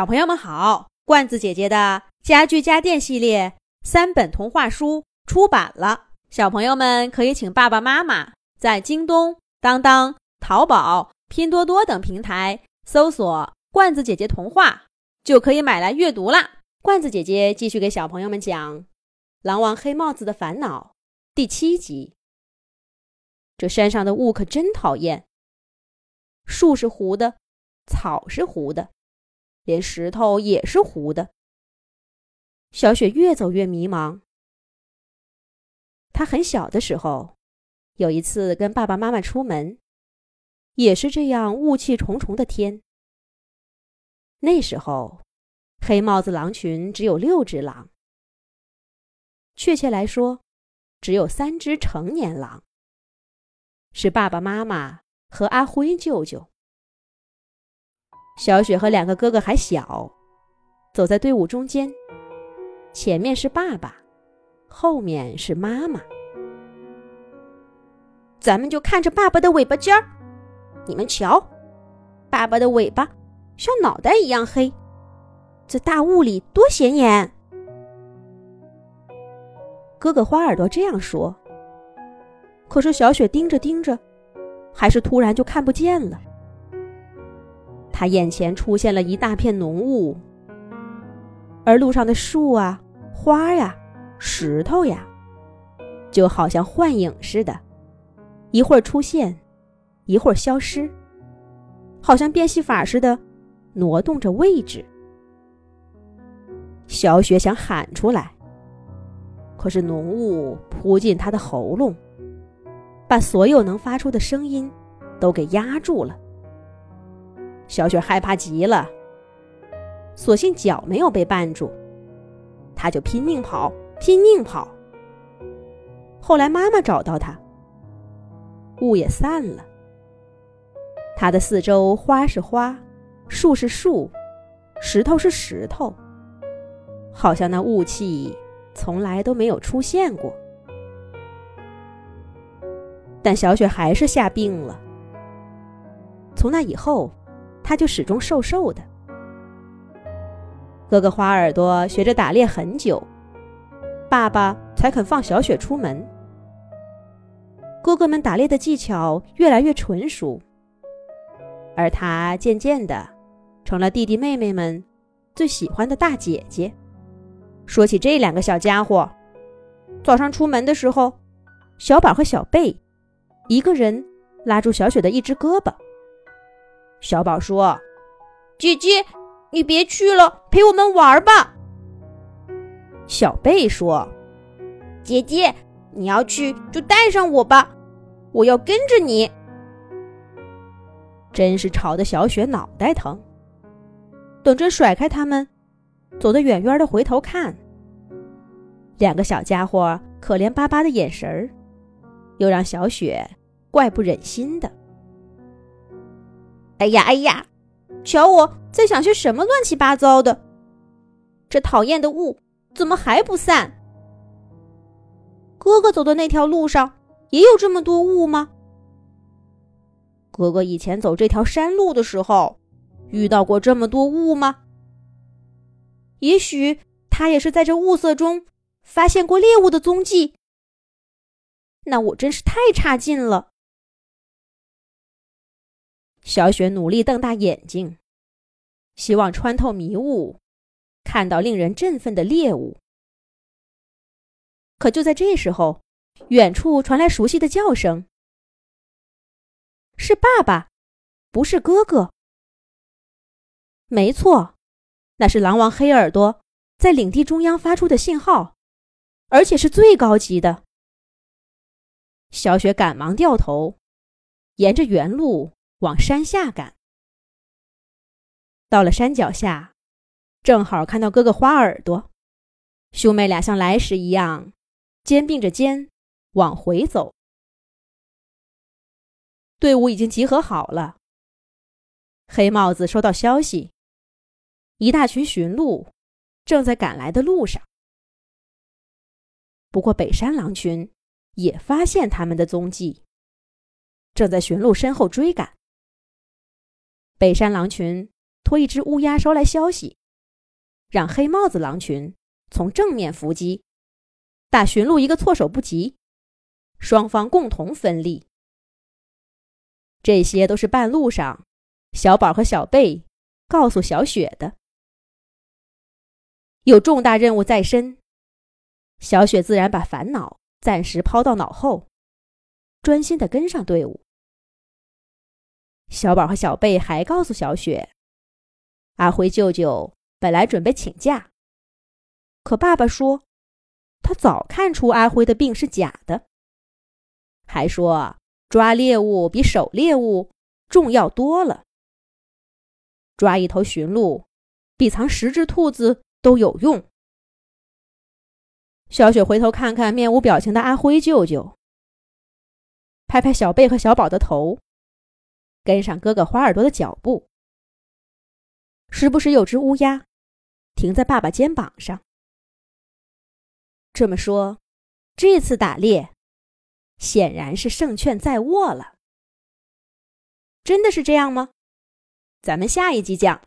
小朋友们好，罐子姐姐的家具家电系列三本童话书出版了，小朋友们可以请爸爸妈妈在京东、当当、淘宝、拼多多等平台搜索“罐子姐姐童话”，就可以买来阅读啦。罐子姐姐继续给小朋友们讲《狼王黑帽子的烦恼》第七集。这山上的雾可真讨厌，树是糊的，草是糊的。连石头也是糊的。小雪越走越迷茫。她很小的时候，有一次跟爸爸妈妈出门，也是这样雾气重重的天。那时候，黑帽子狼群只有六只狼，确切来说，只有三只成年狼，是爸爸妈妈和阿辉舅舅。小雪和两个哥哥还小，走在队伍中间。前面是爸爸，后面是妈妈。咱们就看着爸爸的尾巴尖儿。你们瞧，爸爸的尾巴像脑袋一样黑，在大雾里多显眼。哥哥花耳朵这样说。可是小雪盯着盯着，还是突然就看不见了。他眼前出现了一大片浓雾，而路上的树啊、花呀、石头呀，就好像幻影似的，一会儿出现，一会儿消失，好像变戏法似的，挪动着位置。小雪想喊出来，可是浓雾扑进她的喉咙，把所有能发出的声音都给压住了。小雪害怕极了，所幸脚没有被绊住，她就拼命跑，拼命跑。后来妈妈找到她，雾也散了，她的四周花是花，树是树，石头是石头，好像那雾气从来都没有出现过。但小雪还是吓病了，从那以后。他就始终瘦瘦的。哥哥花耳朵学着打猎很久，爸爸才肯放小雪出门。哥哥们打猎的技巧越来越纯熟，而他渐渐的成了弟弟妹妹们最喜欢的大姐姐。说起这两个小家伙，早上出门的时候，小宝和小贝一个人拉住小雪的一只胳膊。小宝说：“姐姐，你别去了，陪我们玩吧。”小贝说：“姐姐，你要去就带上我吧，我要跟着你。”真是吵得小雪脑袋疼。等着甩开他们，走得远远的，回头看，两个小家伙可怜巴巴的眼神儿，又让小雪怪不忍心的。哎呀哎呀！瞧我在想些什么乱七八糟的！这讨厌的雾怎么还不散？哥哥走的那条路上也有这么多雾吗？哥哥以前走这条山路的时候遇到过这么多雾吗？也许他也是在这雾色中发现过猎物的踪迹。那我真是太差劲了。小雪努力瞪大眼睛，希望穿透迷雾，看到令人振奋的猎物。可就在这时候，远处传来熟悉的叫声：“是爸爸，不是哥哥。”没错，那是狼王黑耳朵在领地中央发出的信号，而且是最高级的。小雪赶忙掉头，沿着原路。往山下赶，到了山脚下，正好看到哥哥花耳朵，兄妹俩像来时一样，肩并着肩往回走。队伍已经集合好了。黑帽子收到消息，一大群驯鹿正在赶来的路上。不过北山狼群也发现他们的踪迹，正在驯鹿身后追赶。北山狼群托一只乌鸦捎来消息，让黑帽子狼群从正面伏击，打驯鹿一个措手不及，双方共同分利。这些都是半路上小宝和小贝告诉小雪的。有重大任务在身，小雪自然把烦恼暂时抛到脑后，专心的跟上队伍。小宝和小贝还告诉小雪，阿辉舅舅本来准备请假，可爸爸说他早看出阿辉的病是假的，还说抓猎物比守猎物重要多了，抓一头驯鹿比藏十只兔子都有用。小雪回头看看面无表情的阿辉舅舅，拍拍小贝和小宝的头。跟上哥哥花耳朵的脚步，时不时有只乌鸦停在爸爸肩膀上。这么说，这次打猎显然是胜券在握了。真的是这样吗？咱们下一集讲。